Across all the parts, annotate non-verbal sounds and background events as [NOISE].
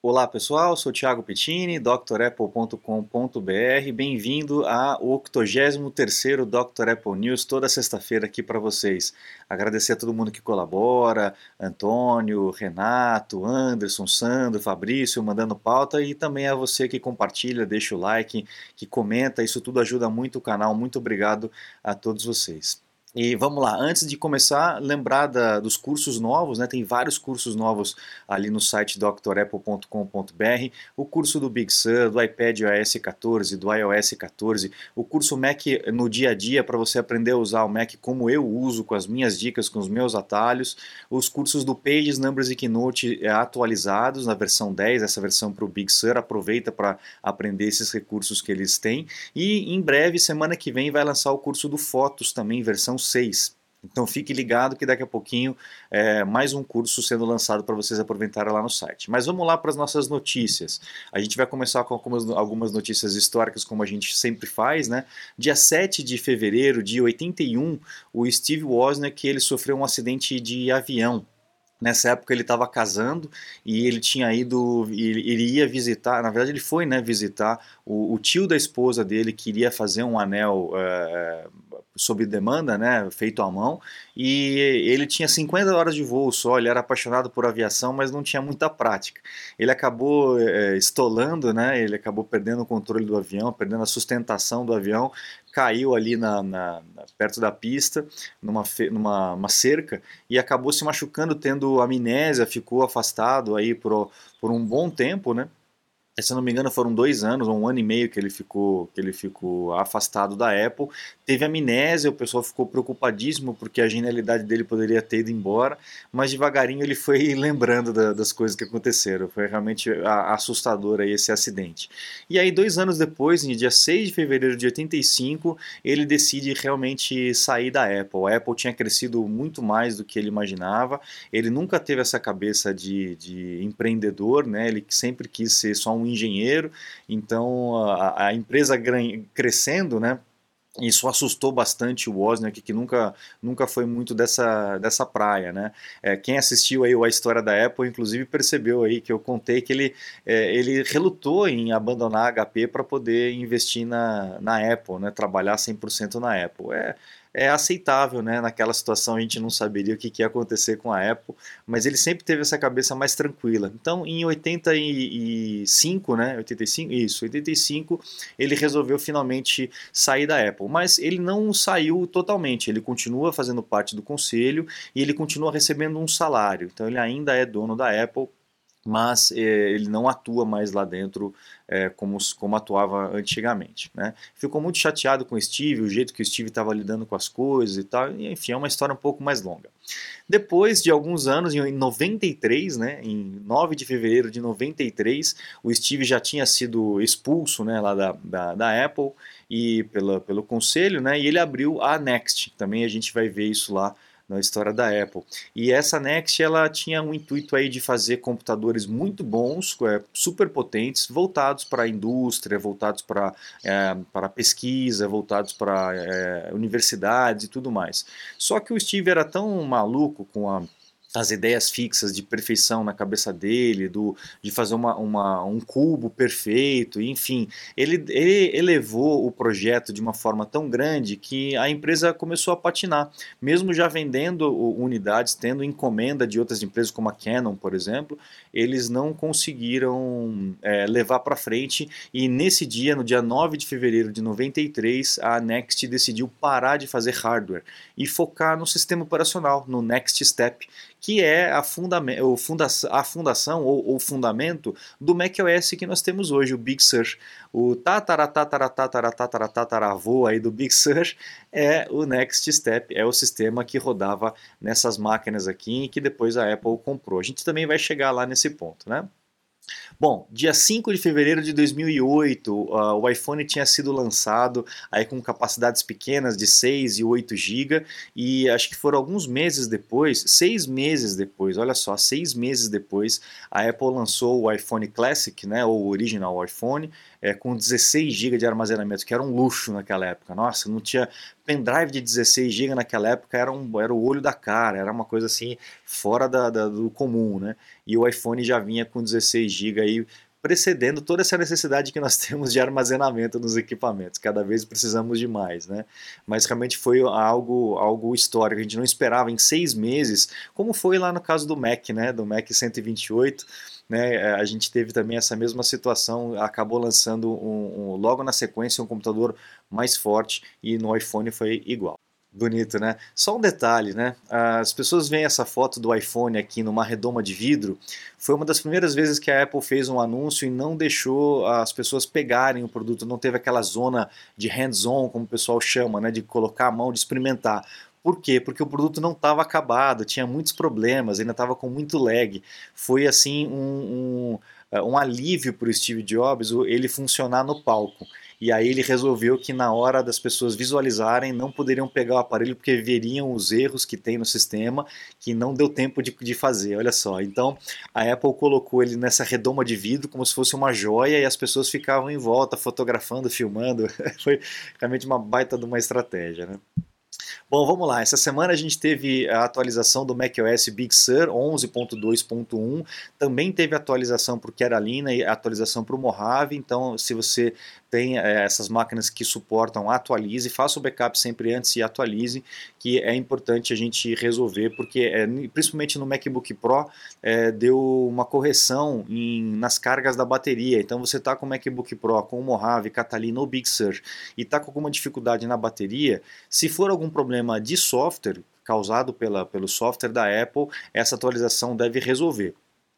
Olá pessoal, sou Thiago Pettini, drapple.com.br. Bem-vindo ao 83º Dr. Apple News, toda sexta-feira aqui para vocês. Agradecer a todo mundo que colabora, Antônio, Renato, Anderson, Sandro, Fabrício, mandando pauta e também a você que compartilha, deixa o like, que comenta, isso tudo ajuda muito o canal. Muito obrigado a todos vocês. E vamos lá, antes de começar, lembrar da, dos cursos novos, né? tem vários cursos novos ali no site drapple.com.br, o curso do Big Sur, do iPad OS 14, do iOS 14, o curso Mac no dia a dia para você aprender a usar o Mac como eu uso, com as minhas dicas, com os meus atalhos, os cursos do Pages, Numbers e Keynote é, atualizados na versão 10, essa versão para o Big Sur, aproveita para aprender esses recursos que eles têm, e em breve, semana que vem, vai lançar o curso do Fotos também, versão 6. Então fique ligado que daqui a pouquinho é mais um curso sendo lançado para vocês aproveitarem lá no site. Mas vamos lá para as nossas notícias. A gente vai começar com algumas, notícias históricas, como a gente sempre faz, né? Dia 7 de fevereiro de 81, o Steve Wozniak ele sofreu um acidente de avião. Nessa época ele estava casando e ele tinha ido, ele iria visitar, na verdade ele foi né, visitar o, o tio da esposa dele, que iria fazer um anel é, sob demanda, né, feito à mão, e ele tinha 50 horas de voo só, ele era apaixonado por aviação, mas não tinha muita prática. Ele acabou é, estolando, né, ele acabou perdendo o controle do avião, perdendo a sustentação do avião, caiu ali na, na, perto da pista, numa, numa cerca, e acabou se machucando, tendo amnésia, ficou afastado aí por, por um bom tempo, né, se não me engano, foram dois anos, ou um ano e meio que ele ficou, que ele ficou afastado da Apple. Teve amnésia, o pessoal ficou preocupadíssimo porque a genialidade dele poderia ter ido embora, mas devagarinho ele foi [LAUGHS] lembrando da, das coisas que aconteceram. Foi realmente assustador aí esse acidente. E aí, dois anos depois, no dia 6 de fevereiro de 85, ele decide realmente sair da Apple. A Apple tinha crescido muito mais do que ele imaginava. Ele nunca teve essa cabeça de, de empreendedor, né? Ele sempre quis ser só um engenheiro, então a, a empresa crescendo, né? Isso assustou bastante o Wozniak, que nunca, nunca foi muito dessa, dessa praia, né? É, quem assistiu aí a história da Apple, inclusive, percebeu aí que eu contei que ele, é, ele relutou em abandonar a HP para poder investir na, na Apple, né? Trabalhar 100% na Apple. É, é aceitável, né? Naquela situação a gente não saberia o que, que ia acontecer com a Apple, mas ele sempre teve essa cabeça mais tranquila. Então, em 85, né? 85, isso, 85, ele resolveu finalmente sair da Apple, mas ele não saiu totalmente. Ele continua fazendo parte do conselho e ele continua recebendo um salário. Então, ele ainda é dono da Apple mas eh, ele não atua mais lá dentro eh, como, como atuava antigamente. Né? Ficou muito chateado com o Steve, o jeito que o Steve estava lidando com as coisas e tal, e, enfim, é uma história um pouco mais longa. Depois de alguns anos, em 93, né, em 9 de fevereiro de 93, o Steve já tinha sido expulso né, lá da, da, da Apple e pela, pelo conselho, né, e ele abriu a Next. Também a gente vai ver isso lá na história da Apple. E essa Next ela tinha um intuito aí de fazer computadores muito bons, é, super potentes, voltados para a indústria, voltados para é, para pesquisa, voltados para é, universidades e tudo mais. Só que o Steve era tão maluco com a as ideias fixas de perfeição na cabeça dele, do, de fazer uma, uma, um cubo perfeito, enfim. Ele, ele elevou o projeto de uma forma tão grande que a empresa começou a patinar. Mesmo já vendendo unidades, tendo encomenda de outras empresas, como a Canon, por exemplo, eles não conseguiram é, levar para frente. E nesse dia, no dia 9 de fevereiro de 93, a Next decidiu parar de fazer hardware e focar no sistema operacional, no Next Step que é a, fundamento, a fundação ou o fundamento do macOS que nós temos hoje, o Big Sur. O tataravô aí do Big Sur é o Next Step, é o sistema que rodava nessas máquinas aqui e que depois a Apple comprou. A gente também vai chegar lá nesse ponto, né? Bom, dia 5 de fevereiro de 2008, uh, o iPhone tinha sido lançado aí com capacidades pequenas de 6 e 8 GB e acho que foram alguns meses depois, seis meses depois, olha só, seis meses depois, a Apple lançou o iPhone Classic, né, ou o original iPhone, é, com 16 GB de armazenamento, que era um luxo naquela época. Nossa, não tinha pendrive de 16 GB naquela época era, um, era o olho da cara, era uma coisa assim fora da, da, do comum, né? E o iPhone já vinha com 16 GB aí precedendo toda essa necessidade que nós [LAUGHS] temos de armazenamento nos equipamentos. Cada vez precisamos de mais, né? Mas realmente foi algo, algo histórico. A gente não esperava em seis meses, como foi lá no caso do Mac, né? Do Mac 128. Né, a gente teve também essa mesma situação, acabou lançando um, um, logo na sequência um computador mais forte e no iPhone foi igual. Bonito, né? Só um detalhe, né? As pessoas veem essa foto do iPhone aqui numa redoma de vidro. Foi uma das primeiras vezes que a Apple fez um anúncio e não deixou as pessoas pegarem o produto. Não teve aquela zona de hands-on, como o pessoal chama, né? De colocar a mão, de experimentar. Por quê? Porque o produto não estava acabado, tinha muitos problemas, ainda estava com muito lag. Foi assim um, um, um alívio para o Steve Jobs ele funcionar no palco. E aí ele resolveu que na hora das pessoas visualizarem não poderiam pegar o aparelho porque veriam os erros que tem no sistema que não deu tempo de, de fazer. Olha só. Então a Apple colocou ele nessa redoma de vidro como se fosse uma joia e as pessoas ficavam em volta fotografando, filmando. [LAUGHS] Foi realmente uma baita de uma estratégia, né? Bom, vamos lá. Essa semana a gente teve a atualização do macOS Big Sur 11.2.1. Também teve atualização para o Carolina e atualização para o Mojave. Então, se você tem é, essas máquinas que suportam, atualize, faça o backup sempre antes e atualize, que é importante a gente resolver, porque é, principalmente no MacBook Pro é, deu uma correção em, nas cargas da bateria. Então você está com o MacBook Pro, com o Mojave, Catalina ou Big Sur e está com alguma dificuldade na bateria, se for algum problema de software causado pela, pelo software da Apple, essa atualização deve resolver.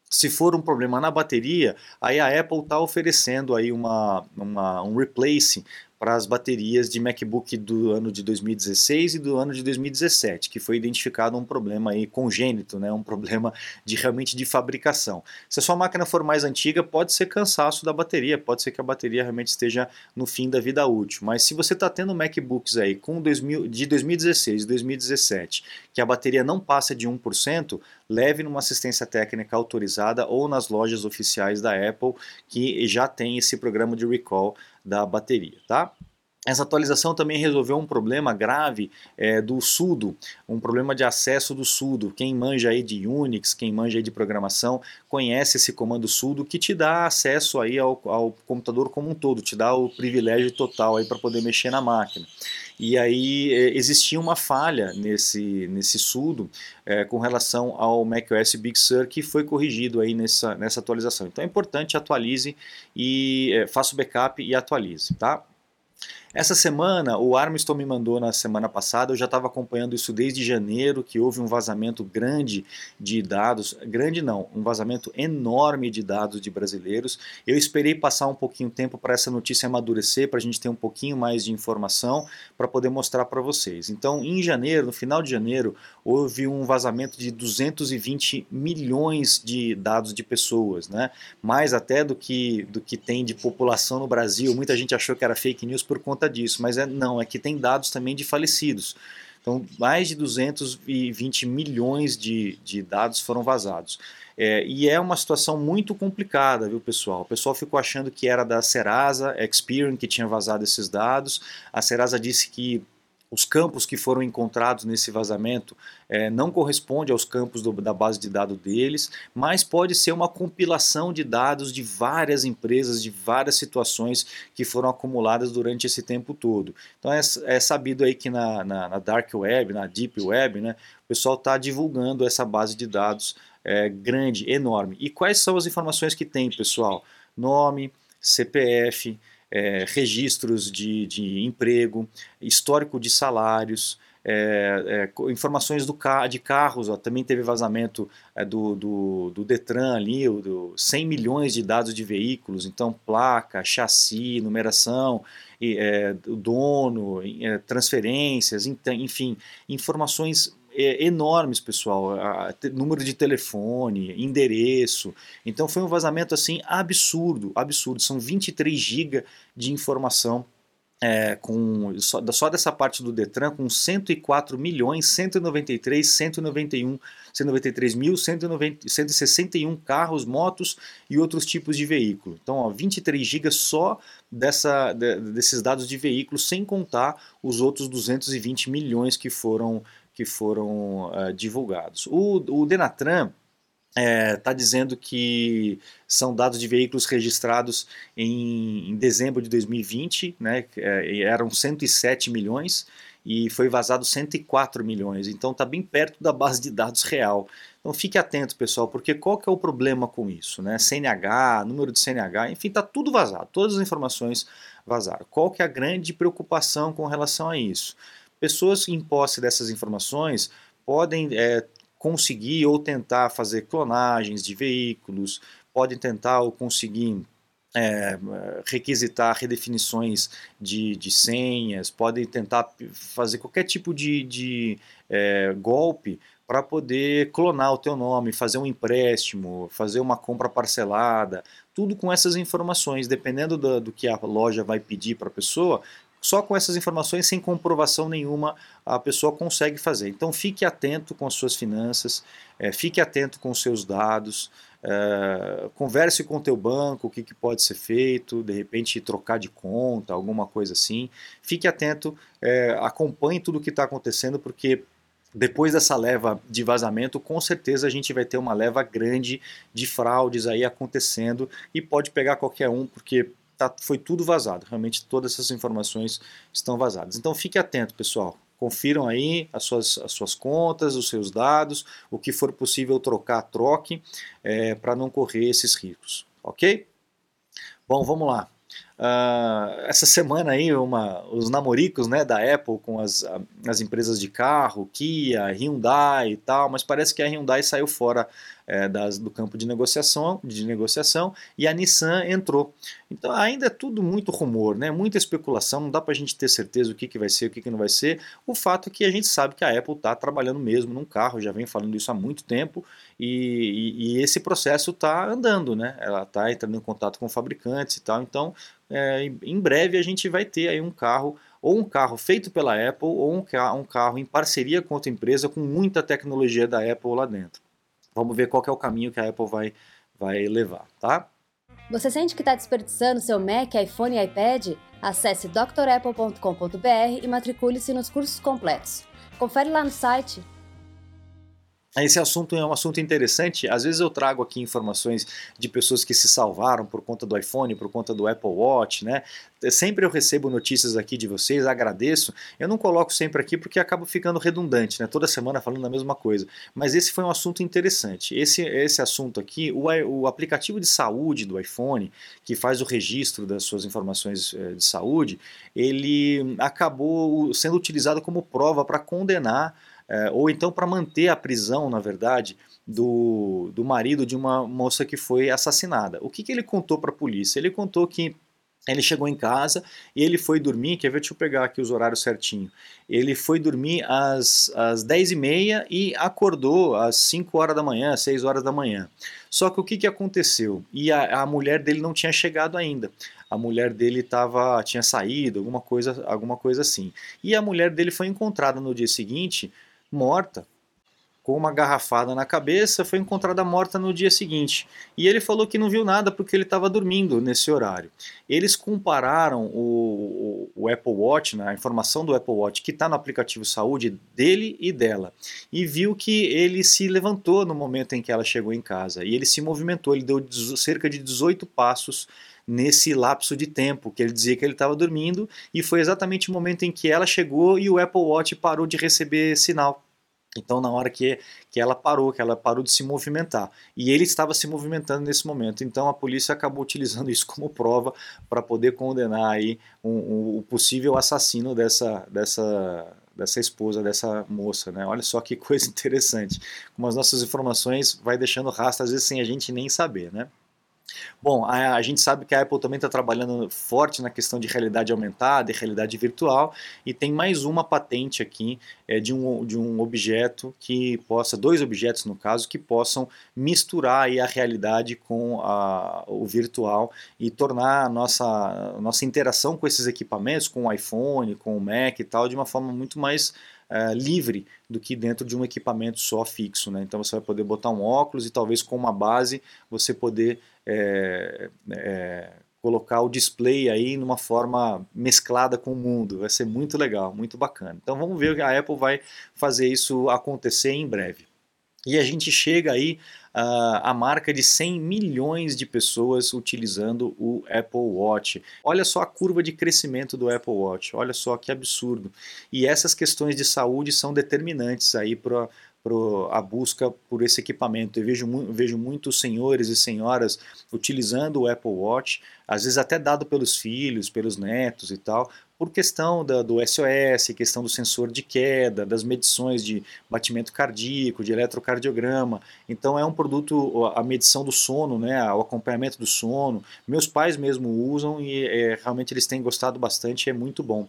Se for um problema na bateria, aí a Apple está oferecendo aí uma, uma, um replace para as baterias de MacBook do ano de 2016 e do ano de 2017, que foi identificado um problema aí congênito, né, um problema de realmente de fabricação. Se a sua máquina for mais antiga, pode ser cansaço da bateria, pode ser que a bateria realmente esteja no fim da vida útil. Mas se você está tendo MacBooks aí com 2000, de 2016 e 2017, que a bateria não passa de 1%, leve numa assistência técnica autorizada ou nas lojas oficiais da Apple que já tem esse programa de recall da bateria, tá? Essa atualização também resolveu um problema grave é, do sudo, um problema de acesso do sudo. Quem manja aí de Unix, quem manja aí de programação, conhece esse comando sudo que te dá acesso aí ao, ao computador como um todo, te dá o privilégio total aí para poder mexer na máquina. E aí é, existia uma falha nesse, nesse sudo é, com relação ao macOS Big Sur que foi corrigido aí nessa, nessa atualização. Então é importante atualize e é, faça o backup e atualize, tá? Essa semana, o Armstrong me mandou na semana passada, eu já estava acompanhando isso desde janeiro, que houve um vazamento grande de dados, grande não, um vazamento enorme de dados de brasileiros. Eu esperei passar um pouquinho tempo para essa notícia amadurecer, para a gente ter um pouquinho mais de informação, para poder mostrar para vocês. Então, em janeiro, no final de janeiro, houve um vazamento de 220 milhões de dados de pessoas, né? mais até do que, do que tem de população no Brasil. Muita gente achou que era fake news por conta disso, mas é, não, é que tem dados também de falecidos. Então, mais de 220 milhões de, de dados foram vazados. É, e é uma situação muito complicada, viu, pessoal? O pessoal ficou achando que era da Serasa, Experian, que tinha vazado esses dados. A Serasa disse que os campos que foram encontrados nesse vazamento é, não corresponde aos campos do, da base de dados deles, mas pode ser uma compilação de dados de várias empresas, de várias situações que foram acumuladas durante esse tempo todo. Então é, é sabido aí que na, na, na, Dark Web, na Deep Web, né, o pessoal está divulgando essa base de dados é, grande, enorme. E quais são as informações que tem, pessoal? Nome, CPF, é, registros de, de emprego, histórico de salários, é, é, informações do ca de carros, ó, também teve vazamento é, do, do, do, Detran ali, do 100 milhões de dados de veículos, então placa, chassi, numeração, e, é, dono, é, transferências, enfim, informações é, enormes, pessoal. A, número de telefone, endereço. Então foi um vazamento assim absurdo, absurdo. São 23 GB de informação é, com só, só, dessa parte do Detran com 104 milhões 193 191 193 mil 190, 161 carros, motos e outros tipos de veículo. Então, ó, 23 gigas só dessa, de, desses dados de veículos, sem contar os outros 220 milhões que foram que foram uh, divulgados. O, o Denatran está é, tá dizendo que são dados de veículos registrados em, em dezembro de 2020, né, é, eram 107 milhões e foi vazado 104 milhões, então está bem perto da base de dados real. Então fique atento, pessoal, porque qual que é o problema com isso? Né? CNH, número de CNH, enfim, está tudo vazado, todas as informações vazaram. Qual que é a grande preocupação com relação a isso? Pessoas em posse dessas informações podem é, conseguir ou tentar fazer clonagens de veículos, podem tentar ou conseguir é, requisitar redefinições de, de senhas, podem tentar fazer qualquer tipo de, de é, golpe para poder clonar o teu nome, fazer um empréstimo, fazer uma compra parcelada, tudo com essas informações, dependendo do, do que a loja vai pedir para a pessoa, só com essas informações, sem comprovação nenhuma, a pessoa consegue fazer. Então fique atento com as suas finanças, é, fique atento com os seus dados, é, converse com o teu banco, o que, que, pode ser feito, de repente trocar de conta, alguma coisa assim. Fique atento, é, acompanhe tudo o que está acontecendo, porque depois dessa leva de vazamento, com certeza a gente vai ter uma leva grande de fraudes aí acontecendo e pode pegar qualquer um, porque tá, foi tudo vazado. Realmente todas essas informações estão vazadas. Então fique atento, pessoal. Confiram aí as suas, as suas contas, os seus dados, o que for possível trocar, troque, é, para não correr esses riscos, ok? Bom, vamos lá. Uh, essa semana aí uma, os namoricos né, da Apple com as, as empresas de carro, Kia, Hyundai e tal, mas parece que a Hyundai saiu fora é, das, do campo de negociação, de negociação e a Nissan entrou. Então ainda é tudo muito rumor, né, muita especulação, não dá para a gente ter certeza o que, que vai ser, o que, que não vai ser. O fato é que a gente sabe que a Apple está trabalhando mesmo num carro, já vem falando isso há muito tempo e, e, e esse processo está andando, né? ela está entrando em contato com fabricantes e tal, então é, em breve a gente vai ter aí um carro, ou um carro feito pela Apple, ou um, um carro em parceria com outra empresa com muita tecnologia da Apple lá dentro. Vamos ver qual é o caminho que a Apple vai, vai levar, tá? Você sente que está desperdiçando seu Mac, iPhone e iPad? Acesse drapple.com.br e matricule-se nos cursos completos. Confere lá no site esse assunto é um assunto interessante. Às vezes eu trago aqui informações de pessoas que se salvaram por conta do iPhone, por conta do Apple Watch, né? Sempre eu recebo notícias aqui de vocês, agradeço. Eu não coloco sempre aqui porque acaba ficando redundante, né? Toda semana falando a mesma coisa. Mas esse foi um assunto interessante. Esse, esse assunto aqui, o, o aplicativo de saúde do iPhone, que faz o registro das suas informações eh, de saúde, ele acabou sendo utilizado como prova para condenar é, ou então para manter a prisão, na verdade, do, do marido de uma moça que foi assassinada. O que, que ele contou para a polícia? Ele contou que ele chegou em casa e ele foi dormir, quer ver, deixa eu pegar aqui os horários certinho. Ele foi dormir às, às 10h30 e acordou às 5 horas da manhã, 6 horas da manhã. Só que o que, que aconteceu? E a, a mulher dele não tinha chegado ainda. A mulher dele tava, tinha saído, alguma coisa, alguma coisa assim. E a mulher dele foi encontrada no dia seguinte morta, com uma garrafada na cabeça, foi encontrada morta no dia seguinte. E ele falou que não viu nada porque ele estava dormindo nesse horário. Eles compararam o, o, o Apple Watch, né, a informação do Apple Watch que está no aplicativo saúde dele e dela, e viu que ele se levantou no momento em que ela chegou em casa. E ele se movimentou, ele deu cerca de 18 passos nesse lapso de tempo que ele dizia que ele estava dormindo e foi exatamente o momento em que ela chegou e o Apple Watch parou de receber sinal. Então, na hora que, que ela parou, que ela parou de se movimentar. E ele estava se movimentando nesse momento. Então, a polícia acabou [LAUGHS] utilizando isso como prova para poder condenar aí o um, possível assassino dessa, dessa, dessa esposa, dessa moça. Né? Olha só que coisa [LAUGHS] interessante. Como as nossas informações vai deixando rastro, às vezes sem a gente nem saber. Né? Bom, a, a, gente sabe que a Apple também está trabalhando forte na questão de realidade aumentada e realidade virtual, e tem mais uma patente aqui é, de, um, de um objeto que possa, dois objetos no caso, que possam misturar a realidade com a, o virtual e tornar a nossa, a nossa interação com esses equipamentos, com o iPhone, com o Mac e tal, de uma forma muito mais Uh, livre do que dentro de um equipamento só fixo. Né? Então você vai poder botar um óculos e talvez com uma base você poder é, é, colocar o display aí numa forma mesclada com o mundo. Vai ser muito legal, muito bacana. Então vamos ver que a Apple vai fazer isso acontecer em breve. E a gente chega aí uh, à marca de 100 milhões de pessoas utilizando o Apple Watch. Olha só a curva de crescimento do Apple Watch, olha só que absurdo. E essas questões de saúde são determinantes aí para a busca por esse equipamento. Eu vejo, vejo muitos senhores e senhoras utilizando o Apple Watch, às vezes até dado pelos filhos, pelos netos e tal, por questão da, do SOS, questão do sensor de queda, das medições de batimento cardíaco, de eletrocardiograma. Então é um produto, a medição do sono, né, o acompanhamento do sono. Meus pais mesmo usam e é, realmente eles têm gostado bastante, é muito bom.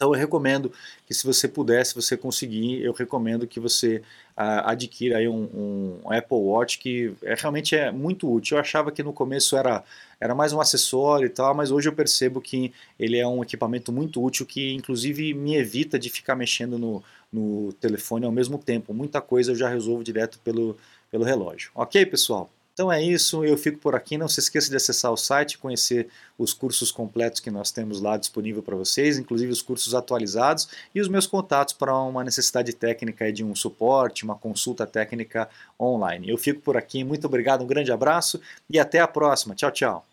Então eu recomendo que se você puder, se você conseguir, eu recomendo que você uh, adquira aí um, um, Apple Watch que é, realmente é muito útil. Eu achava que no começo era, era mais um acessório e tal, mas hoje eu percebo que ele é um equipamento muito útil que inclusive me evita de ficar mexendo no, no telefone ao mesmo tempo. Muita coisa eu já resolvo direto pelo, pelo relógio. Ok, pessoal? Então é isso, eu fico por aqui. Não se esqueça de acessar o site, conhecer os cursos completos que nós temos lá disponível para vocês, inclusive os cursos atualizados e os meus contatos para uma necessidade técnica de um suporte, uma consulta técnica online. Eu fico por aqui, muito obrigado, um grande abraço e até a próxima. Tchau, tchau.